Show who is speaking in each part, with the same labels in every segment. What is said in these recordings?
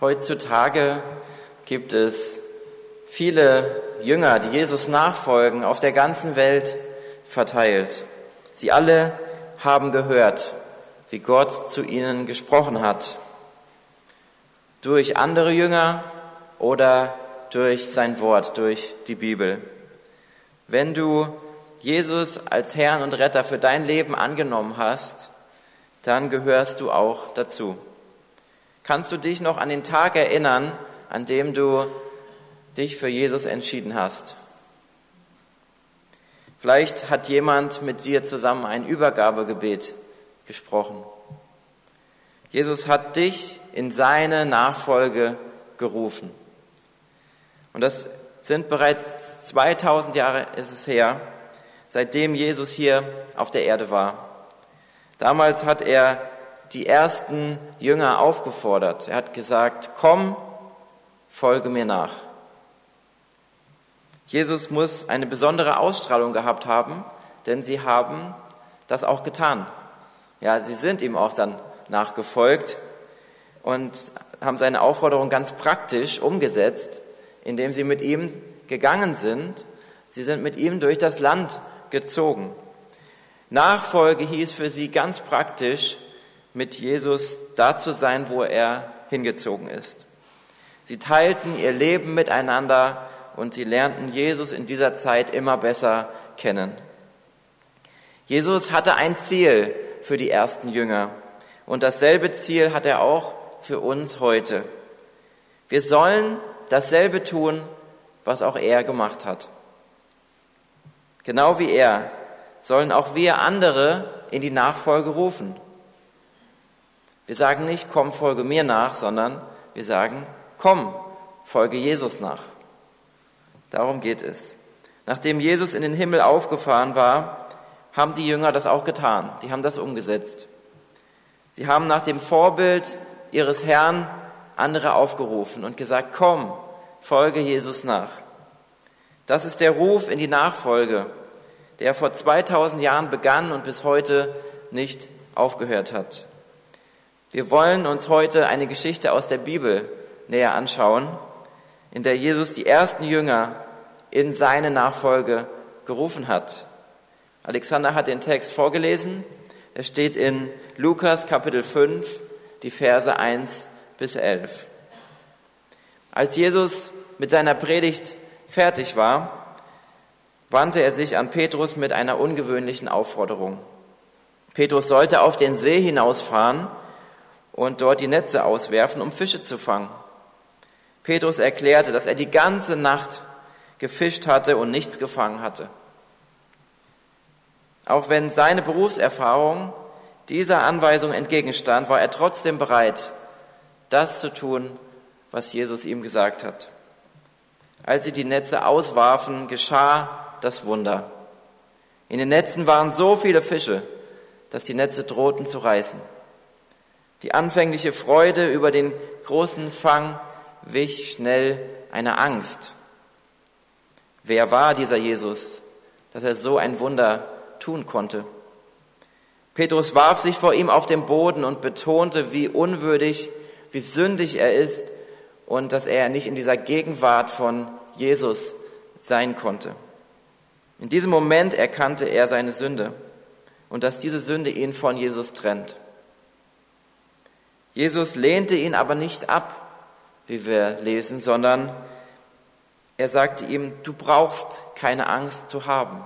Speaker 1: Heutzutage gibt es viele Jünger, die Jesus nachfolgen, auf der ganzen Welt verteilt. Sie alle haben gehört, wie Gott zu ihnen gesprochen hat. Durch andere Jünger oder durch sein Wort, durch die Bibel. Wenn du Jesus als Herrn und Retter für dein Leben angenommen hast, dann gehörst du auch dazu. Kannst du dich noch an den Tag erinnern, an dem du dich für Jesus entschieden hast? Vielleicht hat jemand mit dir zusammen ein Übergabegebet gesprochen. Jesus hat dich in seine Nachfolge gerufen. Und das sind bereits 2000 Jahre ist es her, seitdem Jesus hier auf der Erde war. Damals hat er die ersten Jünger aufgefordert. Er hat gesagt, komm, folge mir nach. Jesus muss eine besondere Ausstrahlung gehabt haben, denn sie haben das auch getan. Ja, sie sind ihm auch dann nachgefolgt und haben seine Aufforderung ganz praktisch umgesetzt, indem sie mit ihm gegangen sind. Sie sind mit ihm durch das Land gezogen. Nachfolge hieß für sie ganz praktisch, mit Jesus da zu sein, wo er hingezogen ist. Sie teilten ihr Leben miteinander und sie lernten Jesus in dieser Zeit immer besser kennen. Jesus hatte ein Ziel für die ersten Jünger und dasselbe Ziel hat er auch für uns heute. Wir sollen dasselbe tun, was auch er gemacht hat. Genau wie er sollen auch wir andere in die Nachfolge rufen. Wir sagen nicht, komm, folge mir nach, sondern wir sagen, komm, folge Jesus nach. Darum geht es. Nachdem Jesus in den Himmel aufgefahren war, haben die Jünger das auch getan. Die haben das umgesetzt. Sie haben nach dem Vorbild ihres Herrn andere aufgerufen und gesagt, komm, folge Jesus nach. Das ist der Ruf in die Nachfolge, der vor 2000 Jahren begann und bis heute nicht aufgehört hat. Wir wollen uns heute eine Geschichte aus der Bibel näher anschauen, in der Jesus die ersten Jünger in seine Nachfolge gerufen hat. Alexander hat den Text vorgelesen. Er steht in Lukas Kapitel 5, die Verse 1 bis 11. Als Jesus mit seiner Predigt fertig war, wandte er sich an Petrus mit einer ungewöhnlichen Aufforderung. Petrus sollte auf den See hinausfahren und dort die Netze auswerfen, um Fische zu fangen. Petrus erklärte, dass er die ganze Nacht gefischt hatte und nichts gefangen hatte. Auch wenn seine Berufserfahrung dieser Anweisung entgegenstand, war er trotzdem bereit, das zu tun, was Jesus ihm gesagt hat. Als sie die Netze auswarfen, geschah das Wunder. In den Netzen waren so viele Fische, dass die Netze drohten zu reißen. Die anfängliche Freude über den großen Fang wich schnell einer Angst. Wer war dieser Jesus, dass er so ein Wunder tun konnte? Petrus warf sich vor ihm auf den Boden und betonte, wie unwürdig, wie sündig er ist und dass er nicht in dieser Gegenwart von Jesus sein konnte. In diesem Moment erkannte er seine Sünde und dass diese Sünde ihn von Jesus trennt. Jesus lehnte ihn aber nicht ab, wie wir lesen, sondern er sagte ihm, du brauchst keine Angst zu haben.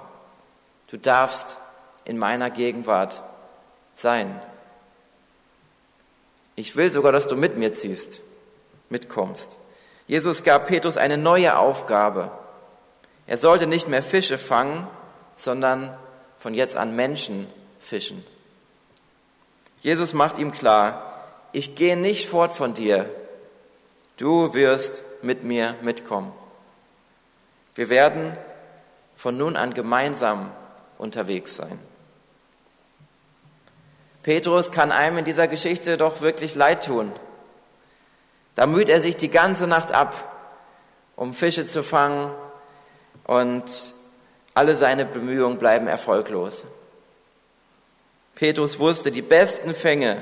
Speaker 1: Du darfst in meiner Gegenwart sein. Ich will sogar, dass du mit mir ziehst, mitkommst. Jesus gab Petrus eine neue Aufgabe. Er sollte nicht mehr Fische fangen, sondern von jetzt an Menschen fischen. Jesus macht ihm klar, ich gehe nicht fort von dir, du wirst mit mir mitkommen. Wir werden von nun an gemeinsam unterwegs sein. Petrus kann einem in dieser Geschichte doch wirklich leid tun. Da müht er sich die ganze Nacht ab, um Fische zu fangen und alle seine Bemühungen bleiben erfolglos. Petrus wusste, die besten Fänge,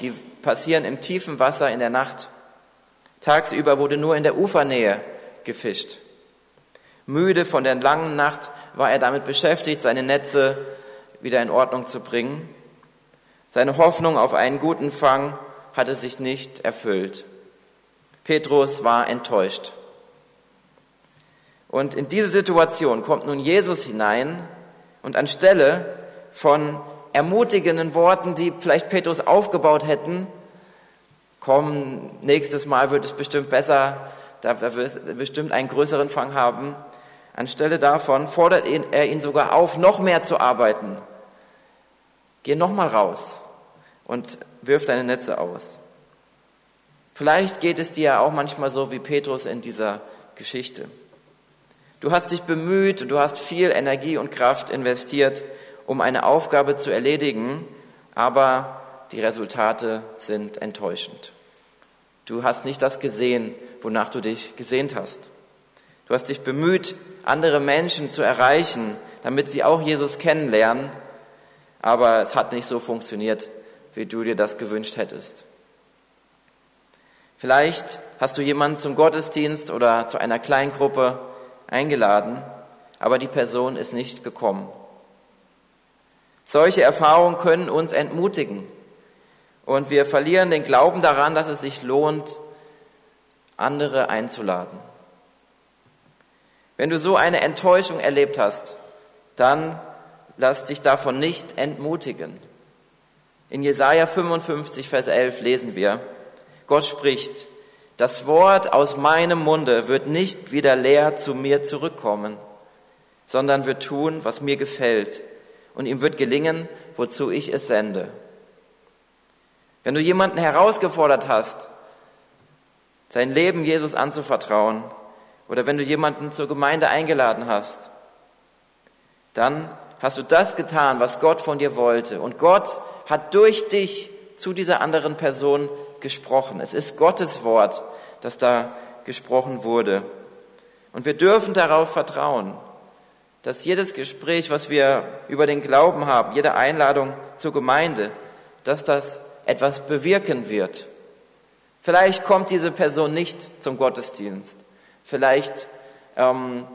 Speaker 1: die passieren im tiefen Wasser in der Nacht. Tagsüber wurde nur in der Ufernähe gefischt. Müde von der langen Nacht war er damit beschäftigt, seine Netze wieder in Ordnung zu bringen. Seine Hoffnung auf einen guten Fang hatte sich nicht erfüllt. Petrus war enttäuscht. Und in diese Situation kommt nun Jesus hinein und anstelle von ermutigenden Worten, die vielleicht Petrus aufgebaut hätten, komm, nächstes Mal wird es bestimmt besser, da wirst du bestimmt einen größeren Fang haben. Anstelle davon fordert er ihn sogar auf, noch mehr zu arbeiten. Geh nochmal raus und wirf deine Netze aus. Vielleicht geht es dir ja auch manchmal so wie Petrus in dieser Geschichte. Du hast dich bemüht und du hast viel Energie und Kraft investiert, um eine Aufgabe zu erledigen, aber die Resultate sind enttäuschend. Du hast nicht das gesehen, wonach du dich gesehnt hast. Du hast dich bemüht, andere Menschen zu erreichen, damit sie auch Jesus kennenlernen, aber es hat nicht so funktioniert, wie du dir das gewünscht hättest. Vielleicht hast du jemanden zum Gottesdienst oder zu einer Kleingruppe eingeladen, aber die Person ist nicht gekommen. Solche Erfahrungen können uns entmutigen und wir verlieren den Glauben daran, dass es sich lohnt, andere einzuladen. Wenn du so eine Enttäuschung erlebt hast, dann lass dich davon nicht entmutigen. In Jesaja 55, Vers 11 lesen wir, Gott spricht, das Wort aus meinem Munde wird nicht wieder leer zu mir zurückkommen, sondern wird tun, was mir gefällt, und ihm wird gelingen, wozu ich es sende. Wenn du jemanden herausgefordert hast, sein Leben Jesus anzuvertrauen, oder wenn du jemanden zur Gemeinde eingeladen hast, dann hast du das getan, was Gott von dir wollte. Und Gott hat durch dich zu dieser anderen Person gesprochen. Es ist Gottes Wort, das da gesprochen wurde. Und wir dürfen darauf vertrauen, dass jedes Gespräch, was wir über den Glauben haben, jede Einladung zur Gemeinde, dass das etwas bewirken wird. Vielleicht kommt diese Person nicht zum Gottesdienst. Vielleicht ähm,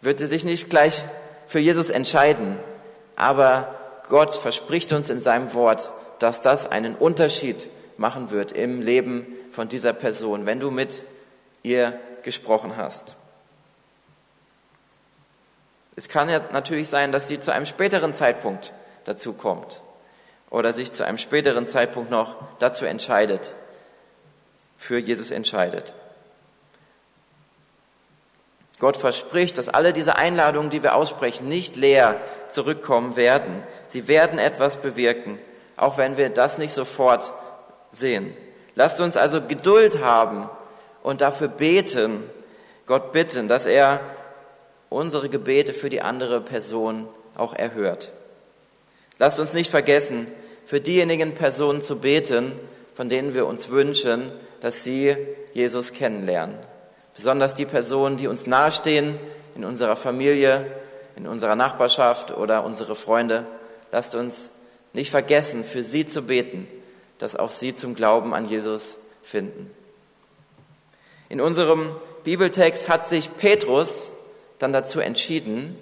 Speaker 1: wird sie sich nicht gleich für Jesus entscheiden. Aber Gott verspricht uns in seinem Wort, dass das einen Unterschied machen wird im Leben von dieser Person, wenn du mit ihr gesprochen hast. Es kann ja natürlich sein, dass sie zu einem späteren Zeitpunkt dazu kommt oder sich zu einem späteren Zeitpunkt noch dazu entscheidet, für Jesus entscheidet. Gott verspricht, dass alle diese Einladungen, die wir aussprechen, nicht leer zurückkommen werden. Sie werden etwas bewirken, auch wenn wir das nicht sofort sehen. Lasst uns also Geduld haben und dafür beten, Gott bitten, dass er unsere Gebete für die andere Person auch erhört. Lasst uns nicht vergessen, für diejenigen Personen zu beten, von denen wir uns wünschen, dass sie Jesus kennenlernen. Besonders die Personen, die uns nahestehen, in unserer Familie, in unserer Nachbarschaft oder unsere Freunde. Lasst uns nicht vergessen, für sie zu beten, dass auch sie zum Glauben an Jesus finden. In unserem Bibeltext hat sich Petrus dann dazu entschieden,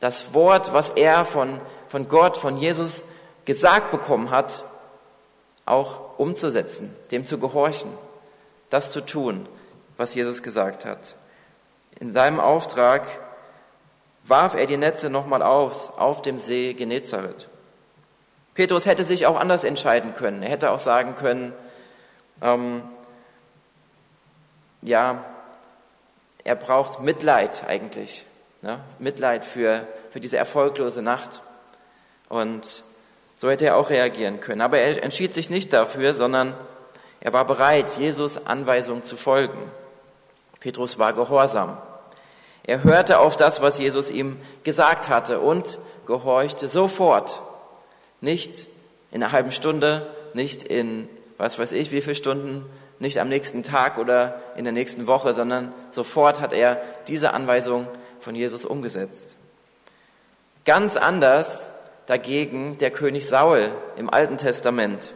Speaker 1: das Wort, was er von, von Gott, von Jesus gesagt bekommen hat, auch umzusetzen, dem zu gehorchen, das zu tun, was Jesus gesagt hat. In seinem Auftrag warf er die Netze nochmal aus auf dem See Genezareth. Petrus hätte sich auch anders entscheiden können. Er hätte auch sagen können, ähm, ja, er braucht Mitleid eigentlich. Ne? Mitleid für, für diese erfolglose Nacht. Und so hätte er auch reagieren können. Aber er entschied sich nicht dafür, sondern er war bereit, Jesus Anweisungen zu folgen. Petrus war gehorsam. Er hörte auf das, was Jesus ihm gesagt hatte und gehorchte sofort. Nicht in einer halben Stunde, nicht in was weiß ich wie viele Stunden, nicht am nächsten Tag oder in der nächsten Woche, sondern sofort hat er diese Anweisung von Jesus umgesetzt. Ganz anders dagegen der König Saul im Alten Testament.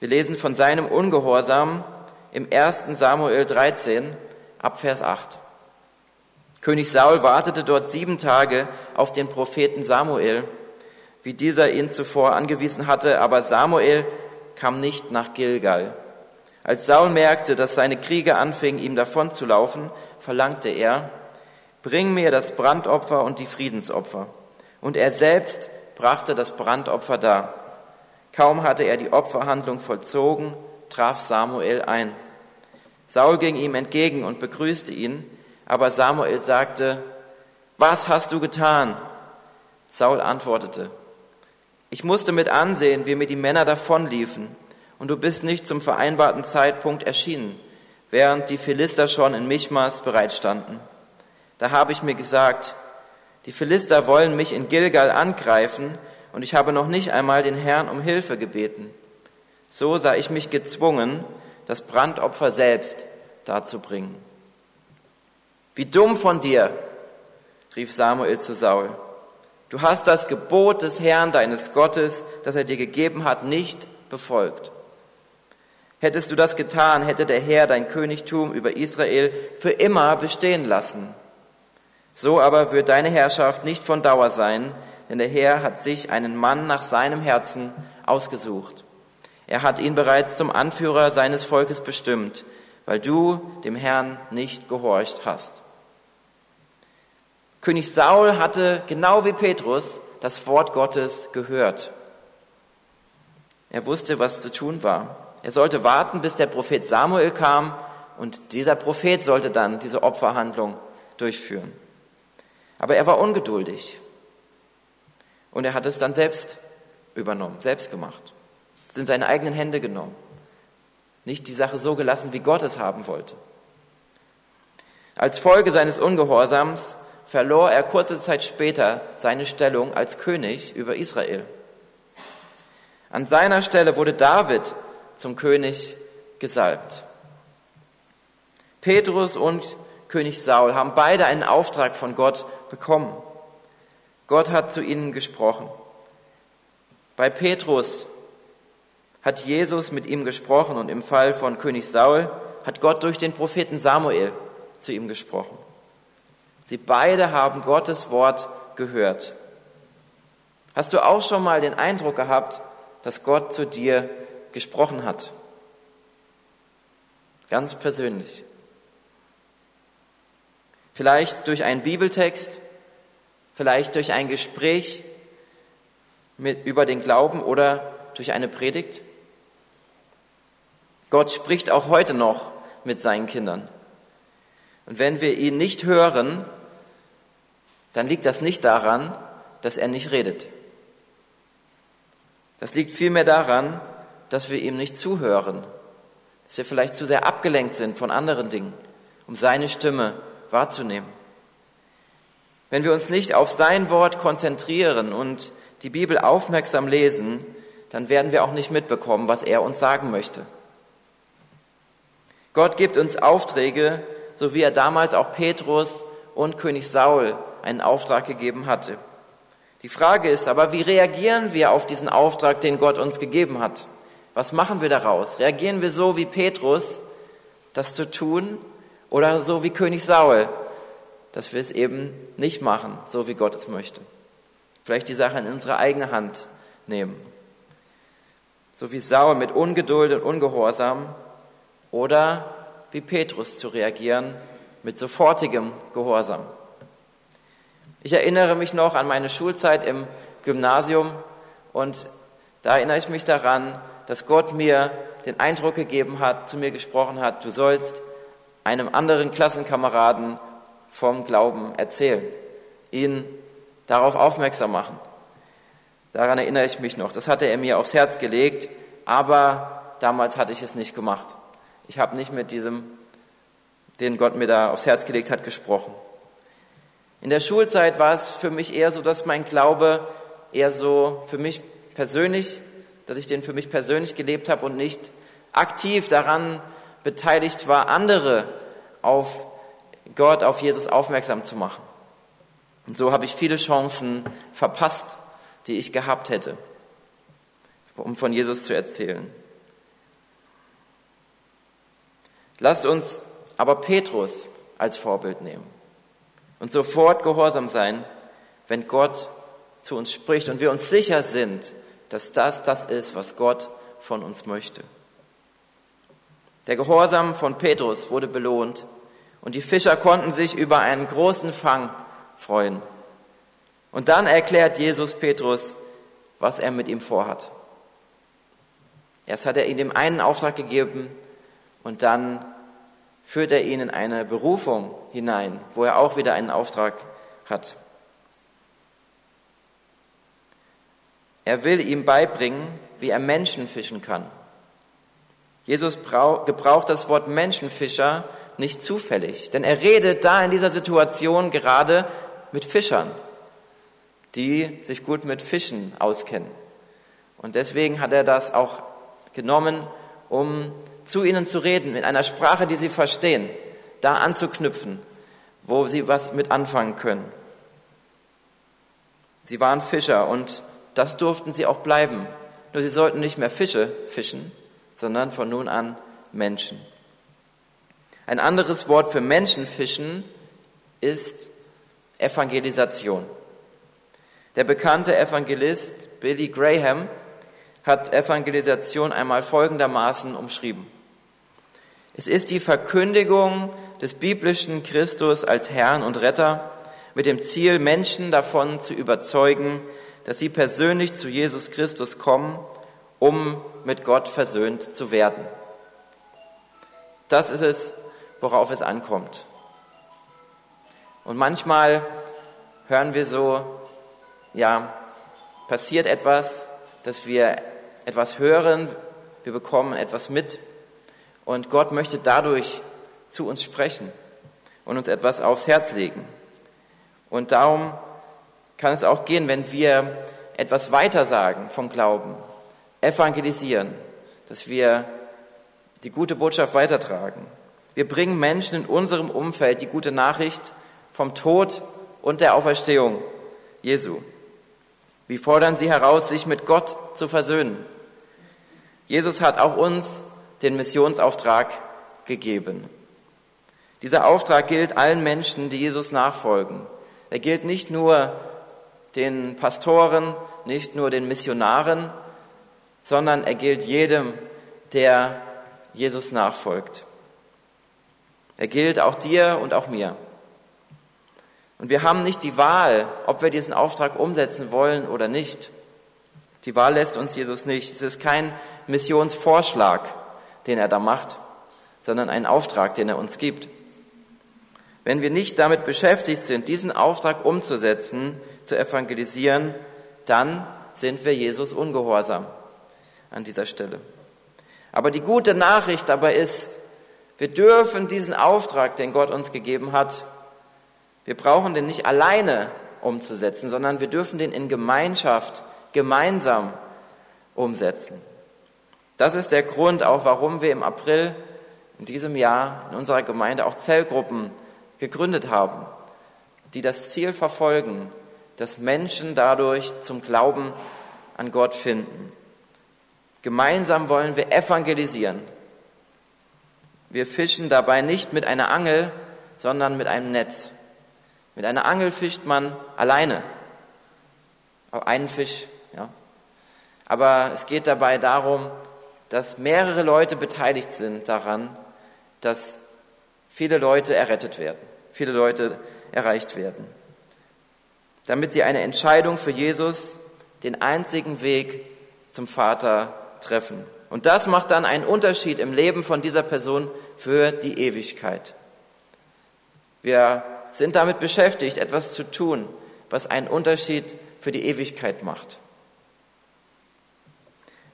Speaker 1: Wir lesen von seinem Ungehorsam im 1. Samuel 13 ab Vers 8. König Saul wartete dort sieben Tage auf den Propheten Samuel, wie dieser ihn zuvor angewiesen hatte, aber Samuel kam nicht nach Gilgal. Als Saul merkte, dass seine Krieger anfingen, ihm davonzulaufen, verlangte er, bring mir das Brandopfer und die Friedensopfer. Und er selbst brachte das Brandopfer dar. Kaum hatte er die Opferhandlung vollzogen, traf Samuel ein. Saul ging ihm entgegen und begrüßte ihn, aber Samuel sagte, was hast du getan? Saul antwortete, ich musste mit ansehen, wie mir die Männer davonliefen, und du bist nicht zum vereinbarten Zeitpunkt erschienen, während die Philister schon in Michmas bereitstanden. Da habe ich mir gesagt, die Philister wollen mich in Gilgal angreifen, und ich habe noch nicht einmal den Herrn um Hilfe gebeten. So sah ich mich gezwungen, das Brandopfer selbst darzubringen. Wie dumm von dir, rief Samuel zu Saul. Du hast das Gebot des Herrn deines Gottes, das er dir gegeben hat, nicht befolgt. Hättest du das getan, hätte der Herr dein Königtum über Israel für immer bestehen lassen. So aber wird deine Herrschaft nicht von Dauer sein, denn der Herr hat sich einen Mann nach seinem Herzen ausgesucht. Er hat ihn bereits zum Anführer seines Volkes bestimmt, weil du dem Herrn nicht gehorcht hast. König Saul hatte, genau wie Petrus, das Wort Gottes gehört. Er wusste, was zu tun war. Er sollte warten, bis der Prophet Samuel kam und dieser Prophet sollte dann diese Opferhandlung durchführen. Aber er war ungeduldig und er hat es dann selbst übernommen, selbst gemacht, es in seine eigenen Hände genommen, nicht die Sache so gelassen, wie Gott es haben wollte. Als Folge seines Ungehorsams verlor er kurze Zeit später seine Stellung als König über Israel. An seiner Stelle wurde David zum König gesalbt. Petrus und König Saul haben beide einen Auftrag von Gott bekommen. Gott hat zu ihnen gesprochen. Bei Petrus hat Jesus mit ihm gesprochen und im Fall von König Saul hat Gott durch den Propheten Samuel zu ihm gesprochen. Sie beide haben Gottes Wort gehört. Hast du auch schon mal den Eindruck gehabt, dass Gott zu dir gesprochen hat? Ganz persönlich. Vielleicht durch einen Bibeltext, vielleicht durch ein Gespräch mit, über den Glauben oder durch eine Predigt. Gott spricht auch heute noch mit seinen Kindern. Und wenn wir ihn nicht hören, dann liegt das nicht daran, dass er nicht redet. Das liegt vielmehr daran, dass wir ihm nicht zuhören, dass wir vielleicht zu sehr abgelenkt sind von anderen Dingen, um seine Stimme wahrzunehmen. Wenn wir uns nicht auf sein Wort konzentrieren und die Bibel aufmerksam lesen, dann werden wir auch nicht mitbekommen, was er uns sagen möchte. Gott gibt uns Aufträge, so wie er damals auch Petrus und König Saul einen Auftrag gegeben hatte. Die Frage ist aber, wie reagieren wir auf diesen Auftrag, den Gott uns gegeben hat? Was machen wir daraus? Reagieren wir so wie Petrus, das zu tun, oder so wie König Saul, dass wir es eben nicht machen, so wie Gott es möchte? Vielleicht die Sache in unsere eigene Hand nehmen. So wie Saul mit Ungeduld und Ungehorsam oder wie Petrus zu reagieren mit sofortigem Gehorsam. Ich erinnere mich noch an meine Schulzeit im Gymnasium und da erinnere ich mich daran, dass Gott mir den Eindruck gegeben hat, zu mir gesprochen hat, du sollst einem anderen Klassenkameraden vom Glauben erzählen, ihn darauf aufmerksam machen. Daran erinnere ich mich noch. Das hatte er mir aufs Herz gelegt, aber damals hatte ich es nicht gemacht. Ich habe nicht mit diesem, den Gott mir da aufs Herz gelegt hat, gesprochen. In der Schulzeit war es für mich eher so, dass mein Glaube eher so für mich persönlich dass ich den für mich persönlich gelebt habe und nicht aktiv daran beteiligt war, andere auf Gott, auf Jesus aufmerksam zu machen. Und so habe ich viele Chancen verpasst, die ich gehabt hätte, um von Jesus zu erzählen. Lasst uns aber Petrus als Vorbild nehmen und sofort gehorsam sein, wenn Gott zu uns spricht und wir uns sicher sind, dass das das ist, was Gott von uns möchte. Der Gehorsam von Petrus wurde belohnt und die Fischer konnten sich über einen großen Fang freuen. Und dann erklärt Jesus Petrus, was er mit ihm vorhat. Erst hat er ihm den einen Auftrag gegeben und dann führt er ihn in eine Berufung hinein, wo er auch wieder einen Auftrag hat. Er will ihm beibringen, wie er Menschen fischen kann. Jesus gebraucht das Wort Menschenfischer nicht zufällig, denn er redet da in dieser Situation gerade mit Fischern, die sich gut mit Fischen auskennen. Und deswegen hat er das auch genommen, um zu ihnen zu reden, in einer Sprache, die sie verstehen, da anzuknüpfen, wo sie was mit anfangen können. Sie waren Fischer und das durften sie auch bleiben. Nur sie sollten nicht mehr Fische fischen, sondern von nun an Menschen. Ein anderes Wort für Menschenfischen ist Evangelisation. Der bekannte Evangelist Billy Graham hat Evangelisation einmal folgendermaßen umschrieben. Es ist die Verkündigung des biblischen Christus als Herrn und Retter mit dem Ziel, Menschen davon zu überzeugen, dass sie persönlich zu Jesus Christus kommen, um mit Gott versöhnt zu werden. Das ist es, worauf es ankommt. Und manchmal hören wir so, ja, passiert etwas, dass wir etwas hören, wir bekommen etwas mit und Gott möchte dadurch zu uns sprechen und uns etwas aufs Herz legen. Und darum kann es auch gehen, wenn wir etwas weitersagen vom Glauben, evangelisieren, dass wir die gute Botschaft weitertragen. Wir bringen Menschen in unserem Umfeld die gute Nachricht vom Tod und der Auferstehung Jesu. Wir fordern sie heraus, sich mit Gott zu versöhnen. Jesus hat auch uns den Missionsauftrag gegeben. Dieser Auftrag gilt allen Menschen, die Jesus nachfolgen. Er gilt nicht nur den Pastoren, nicht nur den Missionaren, sondern er gilt jedem, der Jesus nachfolgt. Er gilt auch dir und auch mir. Und wir haben nicht die Wahl, ob wir diesen Auftrag umsetzen wollen oder nicht. Die Wahl lässt uns Jesus nicht. Es ist kein Missionsvorschlag, den er da macht, sondern ein Auftrag, den er uns gibt. Wenn wir nicht damit beschäftigt sind, diesen Auftrag umzusetzen, zu evangelisieren, dann sind wir Jesus ungehorsam an dieser Stelle. Aber die gute Nachricht dabei ist, wir dürfen diesen Auftrag, den Gott uns gegeben hat, wir brauchen den nicht alleine umzusetzen, sondern wir dürfen den in Gemeinschaft, gemeinsam umsetzen. Das ist der Grund auch, warum wir im April in diesem Jahr in unserer Gemeinde auch Zellgruppen gegründet haben, die das Ziel verfolgen, dass Menschen dadurch zum Glauben an Gott finden. Gemeinsam wollen wir evangelisieren. Wir fischen dabei nicht mit einer Angel, sondern mit einem Netz. Mit einer Angel fischt man alleine. Einen Fisch, ja. Aber es geht dabei darum, dass mehrere Leute beteiligt sind daran, dass viele Leute errettet werden, viele Leute erreicht werden. Damit sie eine Entscheidung für Jesus, den einzigen Weg zum Vater, treffen. Und das macht dann einen Unterschied im Leben von dieser Person für die Ewigkeit. Wir sind damit beschäftigt, etwas zu tun, was einen Unterschied für die Ewigkeit macht.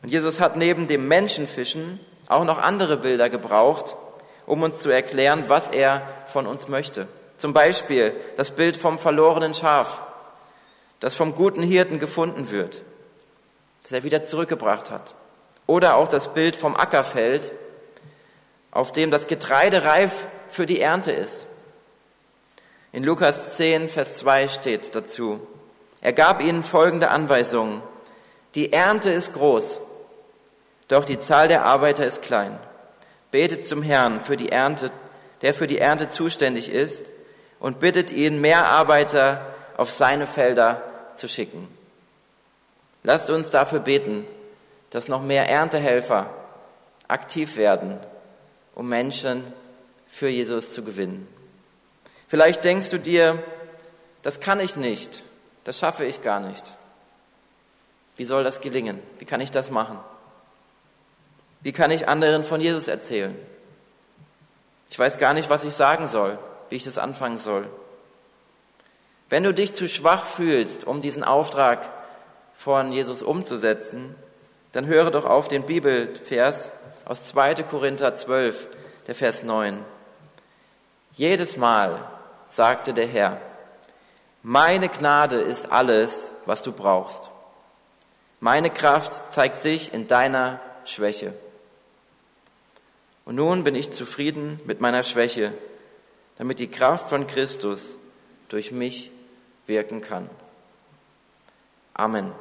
Speaker 1: Und Jesus hat neben dem Menschenfischen auch noch andere Bilder gebraucht, um uns zu erklären, was er von uns möchte. Zum Beispiel das Bild vom verlorenen Schaf, das vom guten Hirten gefunden wird, das er wieder zurückgebracht hat. Oder auch das Bild vom Ackerfeld, auf dem das Getreide reif für die Ernte ist. In Lukas 10, Vers 2 steht dazu, er gab ihnen folgende Anweisungen. Die Ernte ist groß, doch die Zahl der Arbeiter ist klein. betet zum Herrn für die Ernte, der für die Ernte zuständig ist, und bittet ihn, mehr Arbeiter auf seine Felder zu schicken. Lasst uns dafür beten, dass noch mehr Erntehelfer aktiv werden, um Menschen für Jesus zu gewinnen. Vielleicht denkst du dir, das kann ich nicht, das schaffe ich gar nicht. Wie soll das gelingen? Wie kann ich das machen? Wie kann ich anderen von Jesus erzählen? Ich weiß gar nicht, was ich sagen soll, wie ich das anfangen soll. Wenn du dich zu schwach fühlst, um diesen Auftrag von Jesus umzusetzen, dann höre doch auf den Bibelvers aus 2. Korinther 12, der Vers 9. Jedes Mal sagte der Herr, meine Gnade ist alles, was du brauchst. Meine Kraft zeigt sich in deiner Schwäche. Und nun bin ich zufrieden mit meiner Schwäche, damit die Kraft von Christus durch mich wirken kann. Amen.